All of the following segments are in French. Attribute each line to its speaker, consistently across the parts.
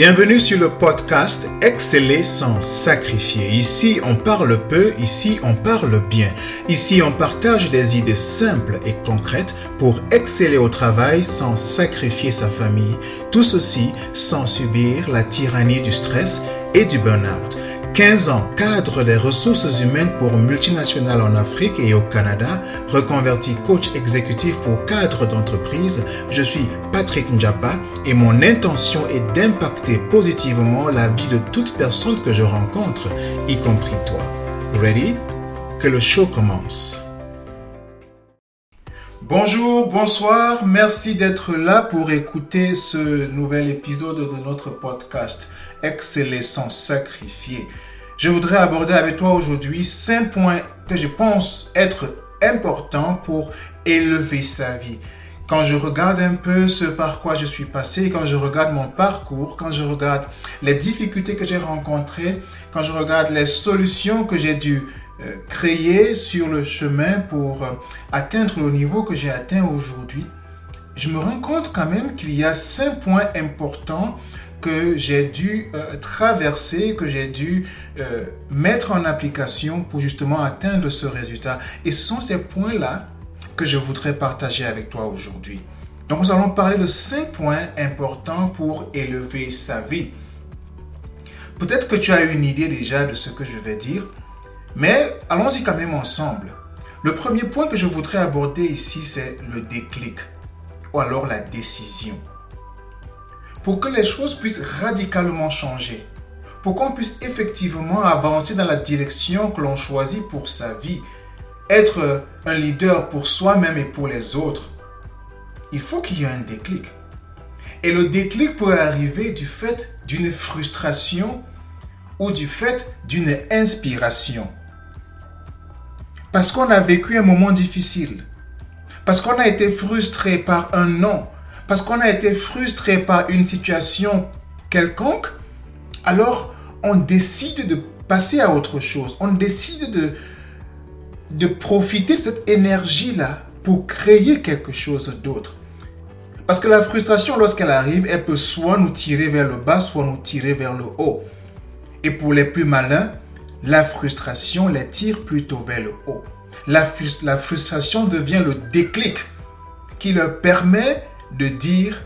Speaker 1: Bienvenue sur le podcast Exceller sans sacrifier. Ici, on parle peu, ici, on parle bien. Ici, on partage des idées simples et concrètes pour exceller au travail sans sacrifier sa famille. Tout ceci sans subir la tyrannie du stress et du burn-out. 15 ans cadre des ressources humaines pour multinationales en Afrique et au Canada, reconverti coach exécutif pour cadres d'entreprise, je suis Patrick Njapa et mon intention est d'impacter positivement la vie de toute personne que je rencontre, y compris toi. Ready? Que le show commence. Bonjour, bonsoir, merci d'être là pour écouter ce nouvel épisode de notre podcast Exceller sans sacrifier. Je voudrais aborder avec toi aujourd'hui cinq points que je pense être importants pour élever sa vie. Quand je regarde un peu ce par quoi je suis passé, quand je regarde mon parcours, quand je regarde les difficultés que j'ai rencontrées, quand je regarde les solutions que j'ai dû euh, créer sur le chemin pour euh, atteindre le niveau que j'ai atteint aujourd'hui, je me rends compte quand même qu'il y a cinq points importants que j'ai dû euh, traverser, que j'ai dû mettre en application pour justement atteindre ce résultat. Et ce sont ces points-là que je voudrais partager avec toi aujourd'hui. Donc nous allons parler de cinq points importants pour élever sa vie. Peut-être que tu as une idée déjà de ce que je vais dire, mais allons-y quand même ensemble. Le premier point que je voudrais aborder ici, c'est le déclic ou alors la décision. Pour que les choses puissent radicalement changer, pour qu'on puisse effectivement avancer dans la direction que l'on choisit pour sa vie, être un leader pour soi-même et pour les autres, il faut qu'il y ait un déclic. Et le déclic peut arriver du fait d'une frustration ou du fait d'une inspiration. Parce qu'on a vécu un moment difficile. Parce qu'on a été frustré par un non. Parce qu'on a été frustré par une situation quelconque. Alors, on décide de passer à autre chose. On décide de, de profiter de cette énergie-là pour créer quelque chose d'autre. Parce que la frustration, lorsqu'elle arrive, elle peut soit nous tirer vers le bas, soit nous tirer vers le haut. Et pour les plus malins, la frustration les tire plutôt vers le haut. La, frustration devient le déclic qui leur permet de dire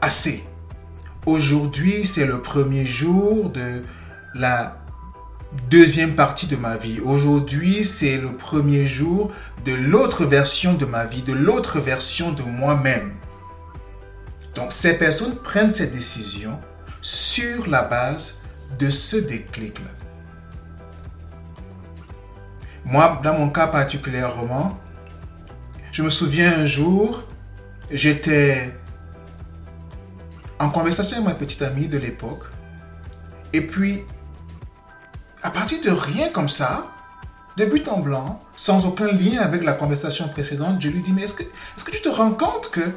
Speaker 1: assez. Aujourd'hui, c'est le premier jour de la deuxième partie de ma vie. Aujourd'hui, c'est le premier jour de l'autre version de ma vie, de l'autre version de moi-même. Donc, ces personnes prennent ces décisions sur la base de ce déclic-là. Moi, dans mon cas particulièrement, je me souviens un jour, j'étais en conversation avec ma petite amie de l'époque. Et puis, à partir de rien comme ça, de but en blanc, sans aucun lien avec la conversation précédente, je lui dis, mais est-ce que, est que tu te rends compte que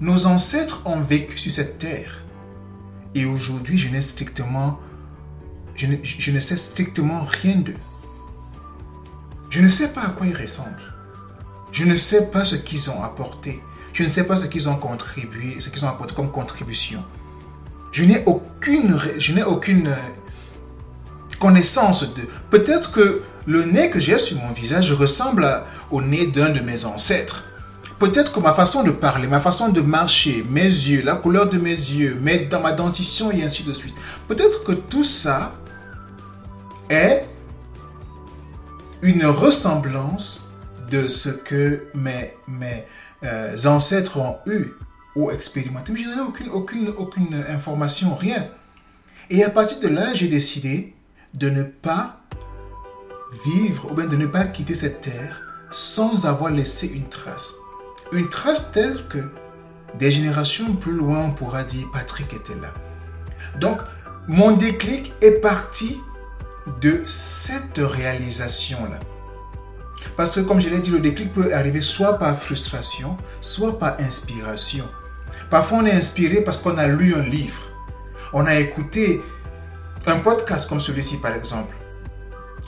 Speaker 1: nos ancêtres ont vécu sur cette terre? Et aujourd'hui, je je ne sais strictement rien d'eux. Je ne sais pas à quoi ils ressemblent. Je ne sais pas ce qu'ils ont apporté. Je ne sais pas ce qu'ils ont contribué, ce qu'ils ont apporté comme contribution. Je n'ai aucune, je n'ai aucune euh, connaissance de. Peut-être que le nez que j'ai sur mon visage ressemble au nez d'un de mes ancêtres. Peut-être que ma façon de parler, ma façon de marcher, mes yeux, la couleur de mes yeux, mes, dans ma dentition et ainsi de suite. Peut-être que tout ça est une ressemblance de ce que mes, mes euh, ancêtres ont eu ou expérimenté. Mais je n'avais aucune, aucune, aucune information, rien. Et à partir de là, j'ai décidé de ne pas vivre ou bien de ne pas quitter cette terre sans avoir laissé une trace. Une trace telle que des générations plus loin, on pourra dire Patrick était là. Donc, mon déclic est parti de cette réalisation-là. Parce que comme je l'ai dit, le déclic peut arriver soit par frustration, soit par inspiration. Parfois on est inspiré parce qu'on a lu un livre. On a écouté un podcast comme celui-ci par exemple.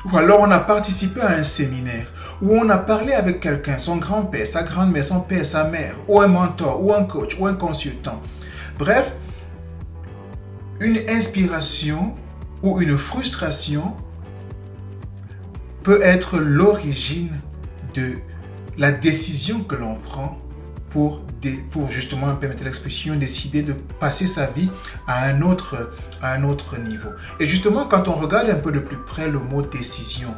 Speaker 1: Ou alors on a participé à un séminaire où on a parlé avec quelqu'un, son grand-père, sa grand-mère, son père, sa mère, ou un mentor, ou un coach, ou un consultant. Bref, une inspiration ou une frustration peut être l'origine de la décision que l'on prend pour, pour justement, permettre l'expression, décider de passer sa vie à un, autre, à un autre niveau. Et justement, quand on regarde un peu de plus près le mot décision,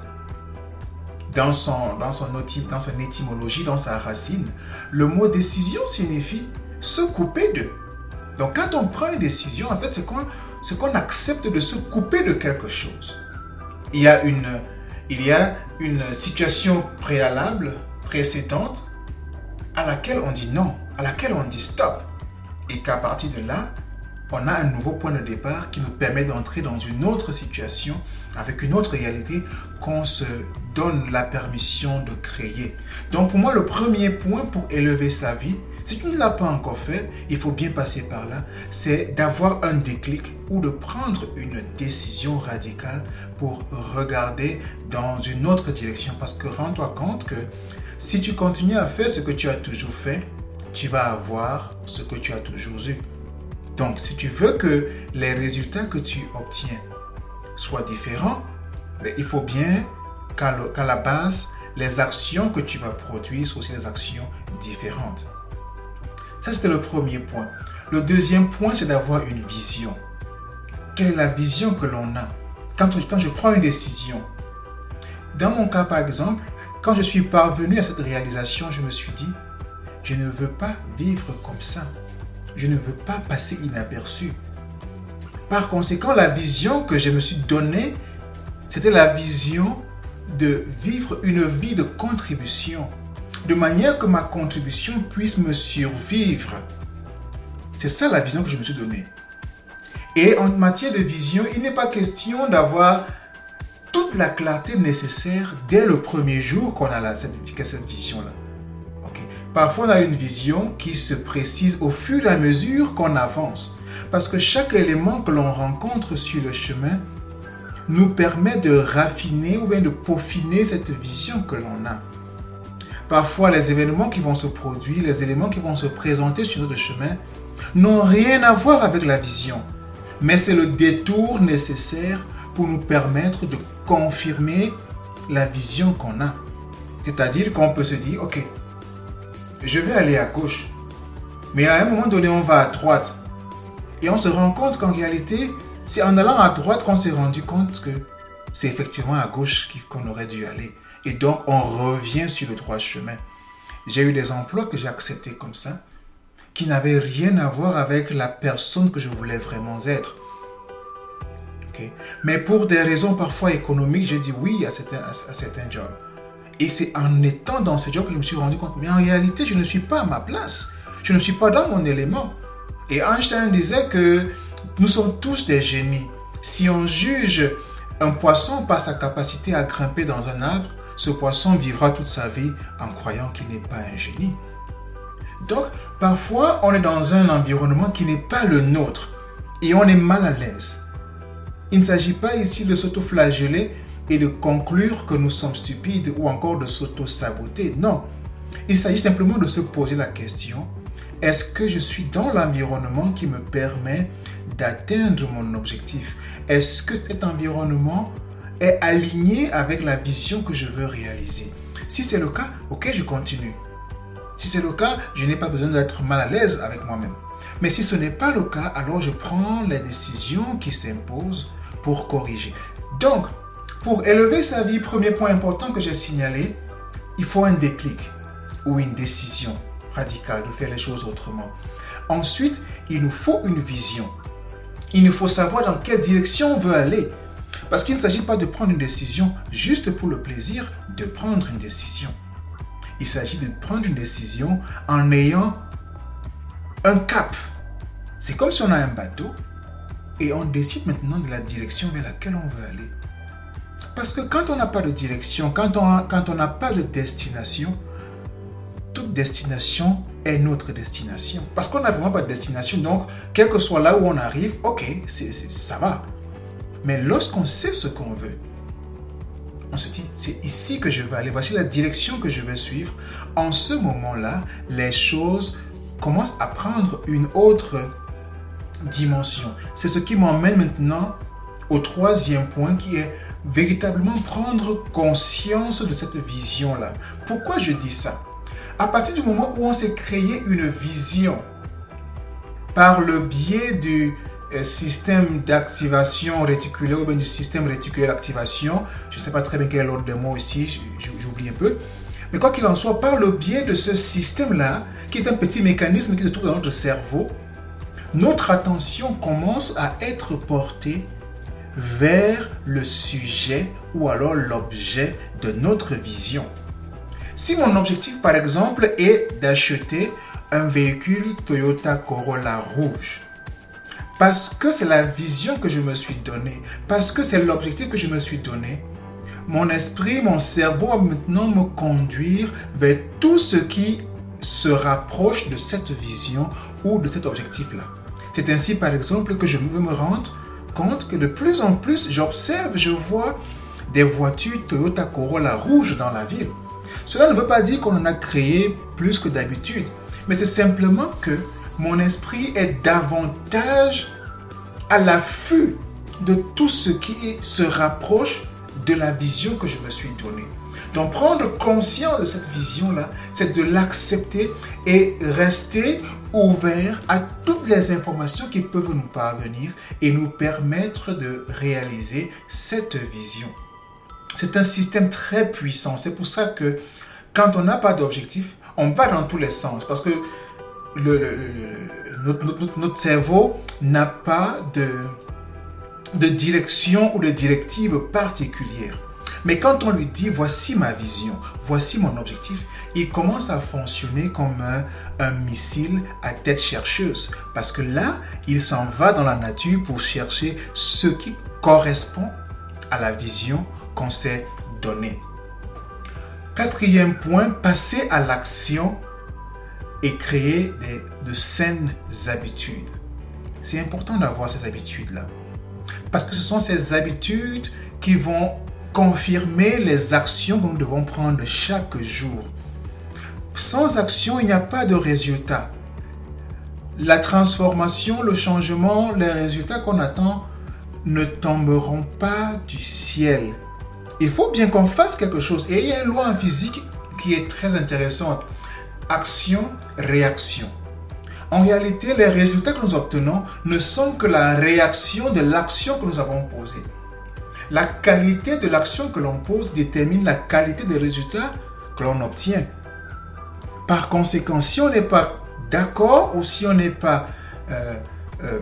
Speaker 1: dans son, dans son, dans son étymologie, dans sa racine, le mot décision signifie se couper de. Donc quand on prend une décision, en fait, c'est qu'on qu'on accepte de se couper de quelque chose. Il y a une, il y a une situation préalable, précédente, à laquelle on dit non, à laquelle on dit stop. Et qu'à partir de là, on a un nouveau point de départ qui nous permet d'entrer dans une autre situation, avec une autre réalité qu'on se donne la permission de créer. Donc pour moi, le premier point pour élever sa vie, si tu ne l'as pas encore fait, il faut bien passer par là, c'est d'avoir un déclic ou de prendre une décision radicale pour regarder dans une autre direction. Parce que rends-toi compte que si tu continues à faire ce que tu as toujours fait, tu vas avoir ce que tu as toujours eu. Donc, si tu veux que les résultats que tu obtiens soient différents, ben, il faut bien qu'à la base, les actions que tu vas produire soient aussi des actions différentes. Ça, c'était le premier point. Le deuxième point, c'est d'avoir une vision. Quelle est la vision que l'on a? Quand, quand je prends une décision Dans mon cas, par exemple, quand je suis parvenu à cette réalisation, je me suis dit, je ne veux pas vivre comme ça. Je ne veux pas passer inaperçu. Par conséquent, la vision que je me suis donnée, c'était la vision de vivre une vie de contribution, de manière que ma contribution puisse me survivre. C'est ça la vision que je me suis donnée. Et en matière de vision, il n'est pas question d'avoir toute la clarté nécessaire dès le premier jour qu'on a la, cette, cette vision-là. Parfois, on a une vision qui se précise au fur et à mesure qu'on avance. Parce que chaque élément que l'on rencontre sur le chemin nous permet de raffiner ou bien de peaufiner cette vision que l'on a. Parfois, les événements qui vont se produire, les éléments qui vont se présenter sur notre chemin n'ont rien à voir avec la vision. Mais c'est le détour nécessaire pour nous permettre de confirmer la vision qu'on a. C'est-à-dire qu'on peut se dire, ok, je vais aller à gauche. Mais à un moment donné, on va à droite. Et on se rend compte qu'en réalité, c'est en allant à droite qu'on s'est rendu compte que c'est effectivement à gauche qu'on aurait dû aller. Et donc, on revient sur le droit chemin. J'ai eu des emplois que j'ai acceptés comme ça, qui n'avaient rien à voir avec la personne que je voulais vraiment être. Mais pour des raisons parfois économiques, j'ai dit oui à certains, à, certains jobs. Et c'est en étant dans ce job que je me suis rendu compte, mais en réalité, je ne suis pas à ma place. Je ne suis pas dans mon élément. Et Einstein disait que nous sommes tous des génies. Si on juge un poisson par sa capacité à grimper dans un arbre, ce poisson vivra toute sa vie en croyant qu'il n'est pas un génie. Donc, parfois, on est dans un environnement qui n'est pas le nôtre et on est mal à l'aise. Il ne s'agit pas ici de s'auto-flageller et de conclure que nous sommes stupides ou encore de s'auto-saboter. Non. Il s'agit simplement de se poser la question, est-ce que je suis dans l'environnement qui me permet d'atteindre mon objectif? Est-ce que cet environnement est aligné avec la vision que je veux réaliser Si c'est le cas, ok, je continue. Si c'est le cas, je n'ai pas besoin d'être mal à l'aise avec moi-même. Mais si ce n'est pas le cas, alors je prends les décisions qui s'imposent pour corriger. Donc, pour élever sa vie, premier point important que j'ai signalé, il faut un déclic ou une décision radicale de faire les choses autrement. Ensuite, il nous faut une vision. Il nous faut savoir dans quelle direction on veut aller. Parce qu'il ne s'agit pas de prendre une décision juste pour le plaisir de prendre une décision. Il s'agit de prendre une décision en ayant un cap. C'est comme si on a un bateau et on décide maintenant de la direction vers laquelle on veut aller. Parce que quand on n'a pas de direction, quand on quand on n'a pas de destination, toute destination est notre destination. Parce qu'on n'a vraiment pas de destination, donc quel que soit là où on arrive, ok, ça va. Mais lorsqu'on sait ce qu'on veut, on se dit, c'est ici que je veux aller, voici la direction que je vais suivre. En ce moment-là, les choses commencent à prendre une autre dimension. C'est ce qui m'emmène maintenant au troisième point qui est véritablement prendre conscience de cette vision-là. Pourquoi je dis ça? À partir du moment où on s'est créé une vision par le biais du système d'activation réticulée ou bien du système réticulé d'activation, je ne sais pas très bien quel est l'ordre de mots ici, j'oublie un peu. Mais quoi qu'il en soit, par le biais de ce système-là, qui est un petit mécanisme qui se trouve dans notre cerveau, notre attention commence à être portée vers le sujet ou alors l'objet de notre vision. Si mon objectif, par exemple, est d'acheter un véhicule Toyota Corolla rouge, parce que c'est la vision que je me suis donnée, parce que c'est l'objectif que je me suis donné, mon esprit, mon cerveau va maintenant me conduire vers tout ce qui se rapproche de cette vision ou de cet objectif-là. C'est ainsi, par exemple, que je veux me rendre compte que de plus en plus, j'observe, je vois des voitures Toyota Corolla rouges dans la ville. Cela ne veut pas dire qu'on en a créé plus que d'habitude, mais c'est simplement que mon esprit est davantage à l'affût de tout ce qui se rapproche de la vision que je me suis donnée. Donc prendre conscience de cette vision-là, c'est de l'accepter et rester ouvert à toutes les informations qui peuvent nous parvenir et nous permettre de réaliser cette vision. C'est un système très puissant. C'est pour ça que quand on n'a pas d'objectif, on va dans tous les sens. Parce que le, notre, cerveau n'a pas de, direction ou de directive particulière. Mais quand on lui dit voici ma vision, voici mon objectif, il commence à fonctionner comme un, missile à tête chercheuse. Parce que là, il s'en va dans la nature pour chercher ce qui correspond à la vision qu'on s'est donnée. Quatrième point, passer à l'action et créer de saines habitudes. C'est important d'avoir ces habitudes-là. Parce que ce sont ces habitudes qui vont confirmer les actions que nous devons prendre chaque jour. Sans action, il n'y a pas de résultat. La transformation, le changement, les résultats qu'on attend ne tomberont pas du ciel. Il faut bien qu'on fasse quelque chose. Et il y a une loi en physique qui est très intéressante. Action, réaction. En réalité, les résultats que nous obtenons ne sont que la réaction de l'action que nous avons posée. La qualité de l'action que l'on pose détermine la qualité des résultats que l'on obtient. Par conséquent, si on n'est pas d'accord ou si on n'est pas, euh, euh,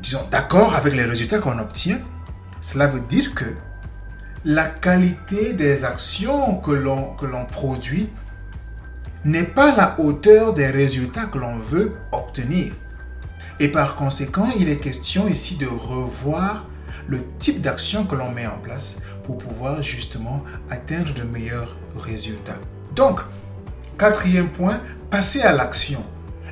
Speaker 1: disons, d'accord avec les résultats qu'on obtient, cela veut dire que la qualité des actions que l'on produit n'est pas la hauteur des résultats que l'on veut obtenir. Et par conséquent, il est question ici de revoir le type d'action que l'on met en place pour pouvoir justement atteindre de meilleurs résultats. Donc, quatrième point, passer à l'action.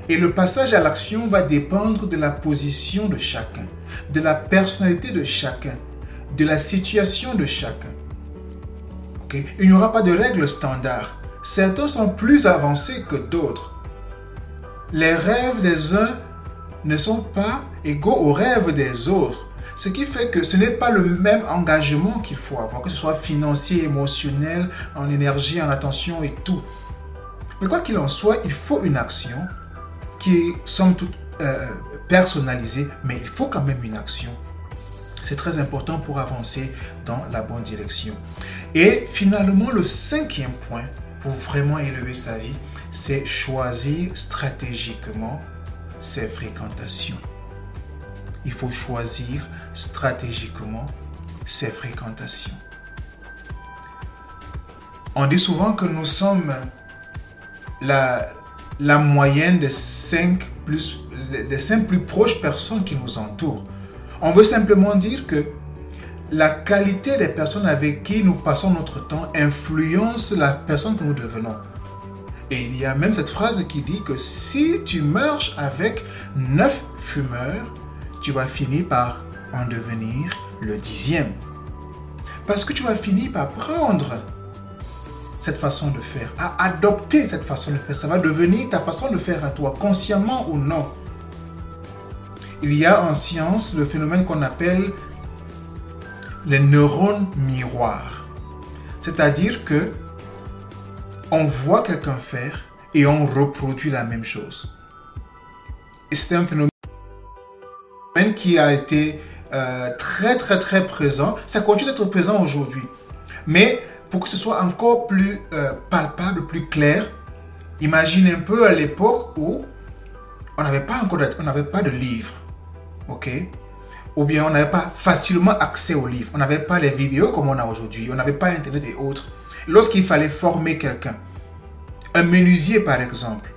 Speaker 1: Et le passage à l'action va dépendre de la position de chacun, de la personnalité de chacun, de la situation de chacun. Il n'y aura pas de règles standards certains sont plus avancés que d'autres. Les rêves des uns ne sont pas égaux aux rêves des autres. Ce qui fait que ce n'est pas le même engagement qu'il faut avoir, que ce soit financier, émotionnel, en énergie, en attention et tout. Mais quoi qu'il en soit, il faut une action qui est toute euh, personnalisée, mais il faut quand même une action. C'est très important pour avancer dans la bonne direction. Et finalement, le cinquième point, pour vraiment élever sa vie, c'est choisir stratégiquement ses fréquentations. Il faut choisir stratégiquement ses fréquentations. On dit souvent que nous sommes la, moyenne des cinq, plus, des cinq plus proches personnes qui nous entourent. On veut simplement dire que la qualité des personnes avec qui nous passons notre temps influence la personne que nous devenons. Et il y a même cette phrase qui dit que si tu marches avec neuf fumeurs, tu vas finir par en devenir le dixième. Parce que tu vas finir par prendre cette façon de faire, à adopter cette façon de faire. Ça va devenir ta façon de faire à toi, consciemment ou non. il y a en science le phénomène qu'on appelle les neurones miroirs. C'est-à-dire que on voit quelqu'un faire et on reproduit la même chose. C'est un phénomène qui a été euh, très très très présent. Ça continue d'être présent aujourd'hui. Mais pour que ce soit encore plus euh, palpable, plus clair, imagine un peu à l'époque où on n'avait pas encore on n'avait pas de livres. OK? Ou bien on n'avait pas facilement accès aux livres. On n'avait pas les vidéos comme on a aujourd'hui. On n'avait pas Internet et autres. Lorsqu'il fallait former quelqu'un, un menuisier par exemple,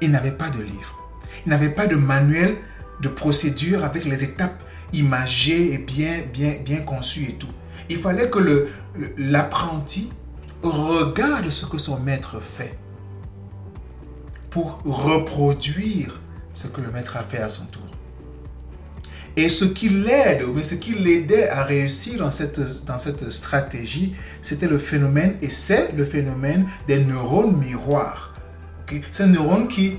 Speaker 1: il n'avait pas de livre. Il n'avait pas de manuel de procédure avec les étapes imagées et bien, bien, bien conçues et tout. Il fallait que l'apprenti regarde ce que son maître fait pour reproduire ce que le maître a fait à son tour. Et ce qui l'aide, mais ce qui l'aidait à réussir dans cette, dans cette stratégie, c'était le phénomène, et c'est le phénomène des neurones miroirs. Okay? C'est un neurone qui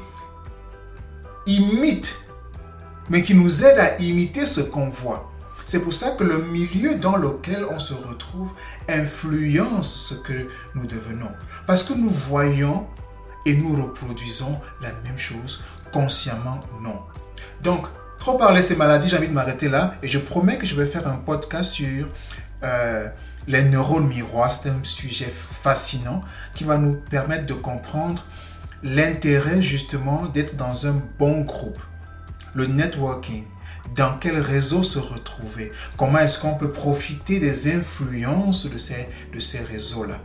Speaker 1: imite, mais qui nous aide à imiter ce qu'on voit. C'est pour ça que le milieu dans lequel on se retrouve influence ce que nous devenons. Parce que nous voyons et nous reproduisons la même chose, consciemment ou non. Donc, trop parler ces maladies, j'ai envie de m'arrêter là et je promets que je vais faire un podcast sur euh, les neurones miroirs. C'est un sujet fascinant qui va nous permettre de comprendre l'intérêt justement d'être dans un bon groupe, le networking, dans quel réseau se retrouver, comment est-ce qu'on peut profiter des influences de ces, de ces réseaux-là?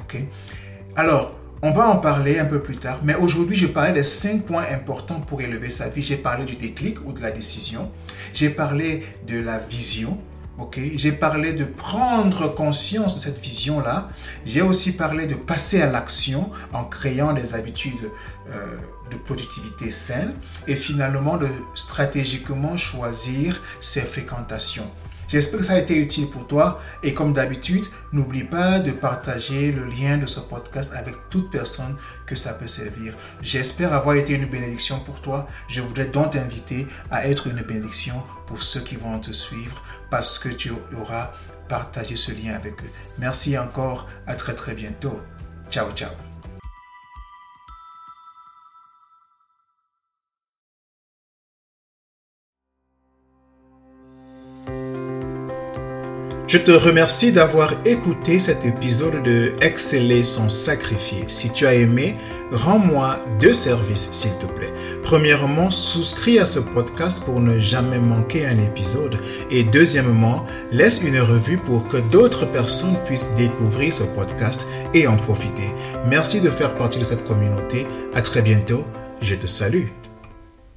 Speaker 1: Ok? Alors, on va en parler un peu plus tard, mais aujourd'hui, je parlais des cinq points importants pour élever sa vie. J'ai parlé du déclic ou de la décision. J'ai parlé de la vision. J'ai parlé de prendre conscience de cette vision-là. J'ai aussi parlé de passer à l'action en créant des habitudes euh, de productivité saine et finalement de stratégiquement choisir ses fréquentations. J'espère que ça a été utile pour toi et comme d'habitude, n'oublie pas de partager le lien de ce podcast avec toute personne que ça peut servir. J'espère avoir été une bénédiction pour toi. Je voudrais donc t'inviter à être une bénédiction pour ceux qui vont te suivre parce que tu auras partagé ce lien avec eux. Merci encore, à très très bientôt. Ciao ciao. Je te remercie d'avoir écouté cet épisode de Exceller son sacrifié. Si tu as aimé, rends-moi deux services, s'il te plaît. Premièrement, souscris à ce podcast pour ne jamais manquer un épisode. Et deuxièmement, laisse une revue pour que d'autres personnes puissent découvrir ce podcast et en profiter. Merci de faire partie de cette communauté. À très bientôt. Je te salue.